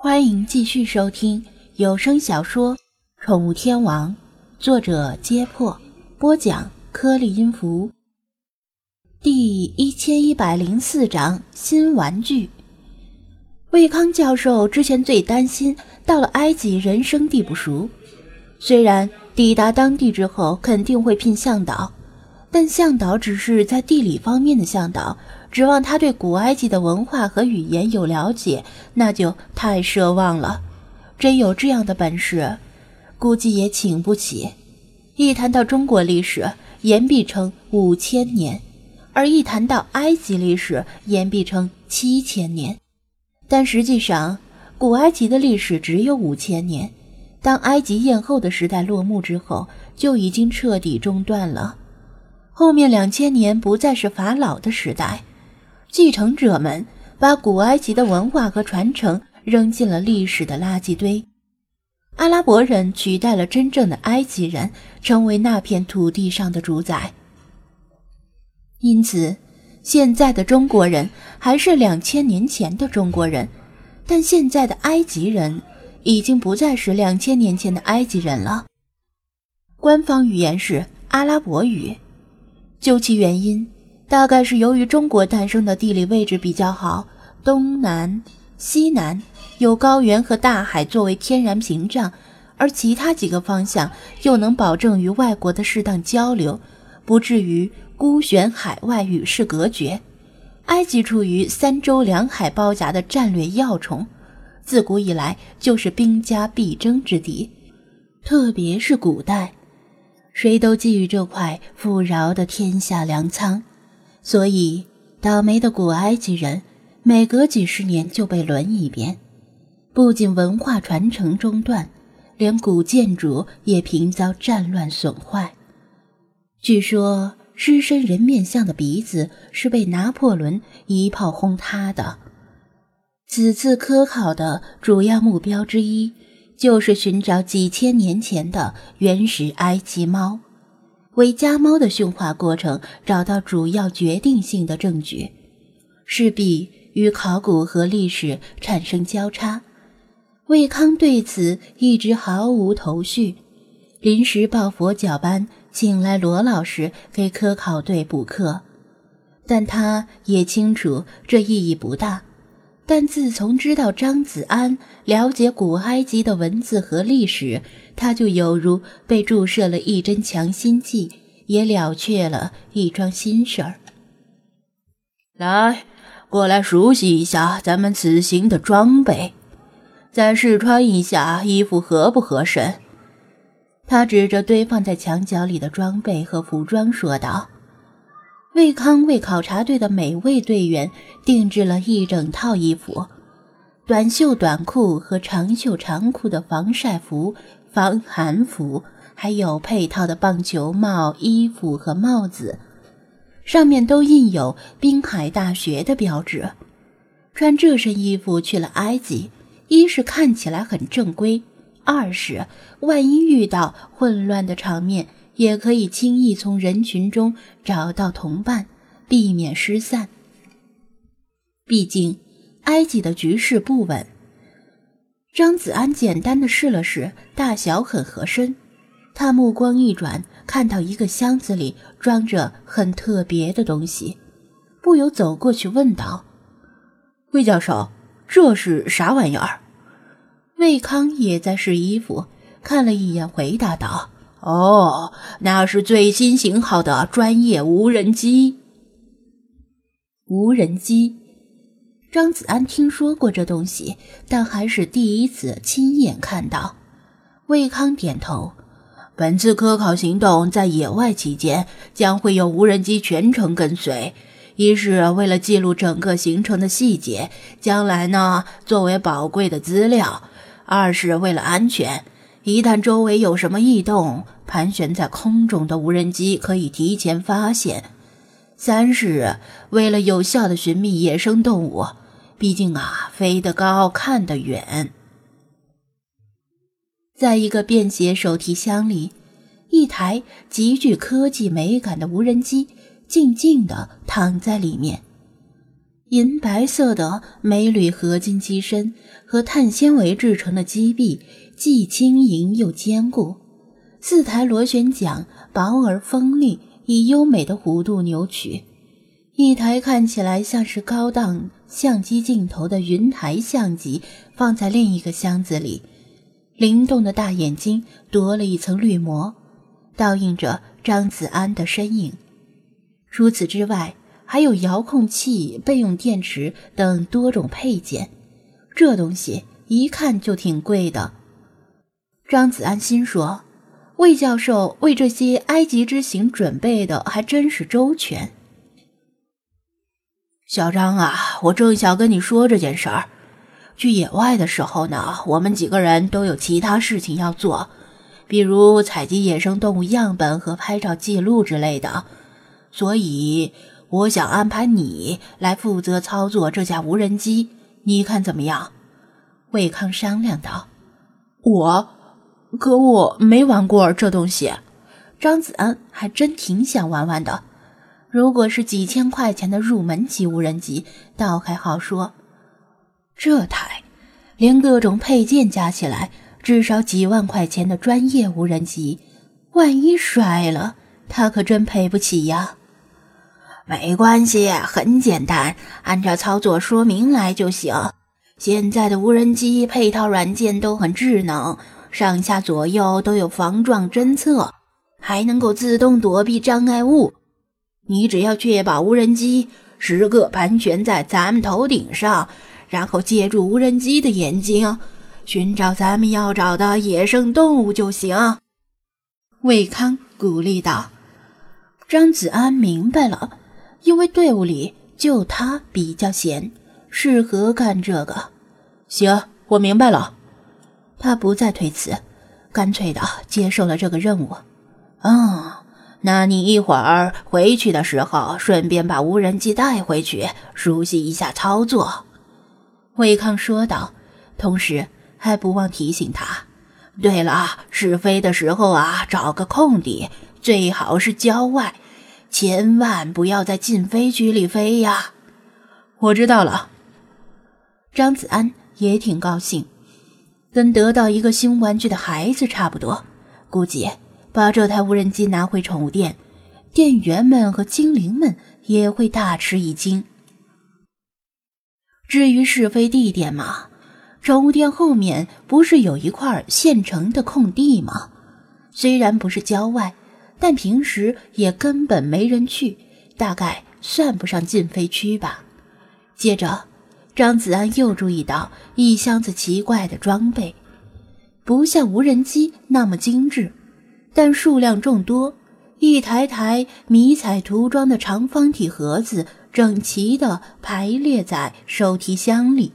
欢迎继续收听有声小说《宠物天王》，作者：揭破，播讲：颗粒音符。第一千一百零四章新玩具。魏康教授之前最担心到了埃及人生地不熟，虽然抵达当地之后肯定会聘向导，但向导只是在地理方面的向导。指望他对古埃及的文化和语言有了解，那就太奢望了。真有这样的本事，估计也请不起。一谈到中国历史，言必称五千年；而一谈到埃及历史，言必称七千年。但实际上，古埃及的历史只有五千年。当埃及艳后的时代落幕之后，就已经彻底中断了。后面两千年不再是法老的时代。继承者们把古埃及的文化和传承扔进了历史的垃圾堆，阿拉伯人取代了真正的埃及人，成为那片土地上的主宰。因此，现在的中国人还是两千年前的中国人，但现在的埃及人已经不再是两千年前的埃及人了。官方语言是阿拉伯语，究其原因。大概是由于中国诞生的地理位置比较好，东南、西南有高原和大海作为天然屏障，而其他几个方向又能保证与外国的适当交流，不至于孤悬海外与世隔绝。埃及处于三洲两海包夹的战略要冲，自古以来就是兵家必争之地，特别是古代，谁都觊觎这块富饶的天下粮仓。所以，倒霉的古埃及人每隔几十年就被轮一遍，不仅文化传承中断，连古建筑也频遭战乱损坏。据说，狮身人面像的鼻子是被拿破仑一炮轰塌的。此次科考的主要目标之一，就是寻找几千年前的原始埃及猫。为家猫的驯化过程找到主要决定性的证据，势必与考古和历史产生交叉。魏康对此一直毫无头绪，临时抱佛脚般请来罗老师给科考队补课，但他也清楚这意义不大。但自从知道张子安了解古埃及的文字和历史，他就犹如被注射了一针强心剂，也了却了一桩心事儿。来，过来熟悉一下咱们此行的装备，再试穿一下衣服合不合身。他指着堆放在墙角里的装备和服装说道。魏康为考察队的每位队员定制了一整套衣服：短袖短裤和长袖长裤的防晒服、防寒服，还有配套的棒球帽、衣服和帽子，上面都印有滨海大学的标志。穿这身衣服去了埃及，一是看起来很正规，二是万一遇到混乱的场面。也可以轻易从人群中找到同伴，避免失散。毕竟埃及的局势不稳。张子安简单的试了试，大小很合身。他目光一转，看到一个箱子里装着很特别的东西，不由走过去问道：“魏教授，这是啥玩意儿？”魏康也在试衣服，看了一眼，回答道。哦，那是最新型号的专业无人机。无人机，张子安听说过这东西，但还是第一次亲眼看到。魏康点头。本次科考行动在野外期间，将会有无人机全程跟随，一是为了记录整个行程的细节，将来呢作为宝贵的资料；二是为了安全。一旦周围有什么异动，盘旋在空中的无人机可以提前发现。三是为了有效的寻觅野生动物，毕竟啊，飞得高，看得远。在一个便携手提箱里，一台极具科技美感的无人机静静地躺在里面。银白色的镁铝合金机身和碳纤维制成的机臂，既轻盈又坚固。四台螺旋桨薄而锋利，以优美的弧度扭曲。一台看起来像是高档相机镜头的云台相机放在另一个箱子里，灵动的大眼睛多了一层绿膜，倒映着张子安的身影。除此之外，还有遥控器、备用电池等多种配件，这东西一看就挺贵的。张子安心说：“魏教授为这些埃及之行准备的还真是周全。”小张啊，我正想跟你说这件事儿。去野外的时候呢，我们几个人都有其他事情要做，比如采集野生动物样本和拍照记录之类的，所以。我想安排你来负责操作这架无人机，你看怎么样？魏康商量道。我，可我没玩过这东西。张子安还真挺想玩玩的。如果是几千块钱的入门级无人机，倒还好说。这台，连各种配件加起来，至少几万块钱的专业无人机，万一摔了，他可真赔不起呀。没关系，很简单，按照操作说明来就行。现在的无人机配套软件都很智能，上下左右都有防撞侦测，还能够自动躲避障碍物。你只要确保无人机时刻盘旋在咱们头顶上，然后借助无人机的眼睛寻找咱们要找的野生动物就行。魏康鼓励道：“张子安明白了。”因为队伍里就他比较闲，适合干这个。行，我明白了。他不再推辞，干脆的接受了这个任务。嗯，那你一会儿回去的时候，顺便把无人机带回去，熟悉一下操作。魏康说道，同时还不忘提醒他：对了，试飞的时候啊，找个空地，最好是郊外。千万不要在禁飞区里飞呀！我知道了。张子安也挺高兴，跟得到一个新玩具的孩子差不多。估计把这台无人机拿回宠物店，店员们和精灵们也会大吃一惊。至于试飞地点嘛，宠物店后面不是有一块现成的空地吗？虽然不是郊外。但平时也根本没人去，大概算不上禁飞区吧。接着，张子安又注意到一箱子奇怪的装备，不像无人机那么精致，但数量众多。一台台迷彩涂装的长方体盒子整齐地排列在手提箱里，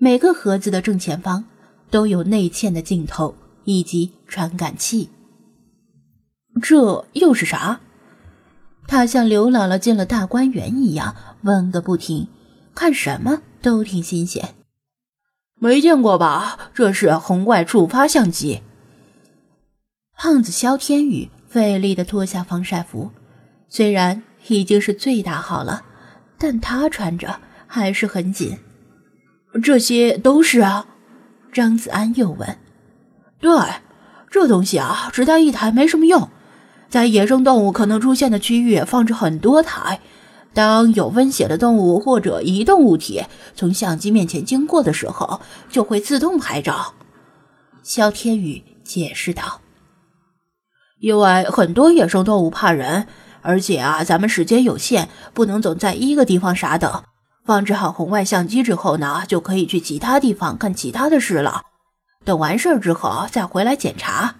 每个盒子的正前方都有内嵌的镜头以及传感器。这又是啥？他像刘姥姥进了大观园一样问个不停，看什么都挺新鲜。没见过吧？这是红外触发相机。胖子肖天宇费力地脱下防晒服，虽然已经是最大号了，但他穿着还是很紧。这些都是啊？张子安又问。对，这东西啊，只带一台没什么用。在野生动物可能出现的区域放置很多台，当有温血的动物或者移动物体从相机面前经过的时候，就会自动拍照。肖天宇解释道：“因为很多野生动物怕人，而且啊，咱们时间有限，不能总在一个地方傻等。放置好红外相机之后呢，就可以去其他地方干其他的事了。等完事儿之后再回来检查。”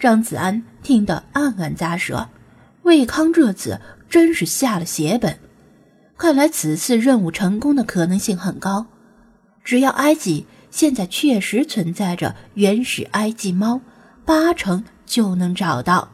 张子安听得暗暗咂舌，魏康这次真是下了血本。看来此次任务成功的可能性很高。只要埃及现在确实存在着原始埃及猫，八成就能找到。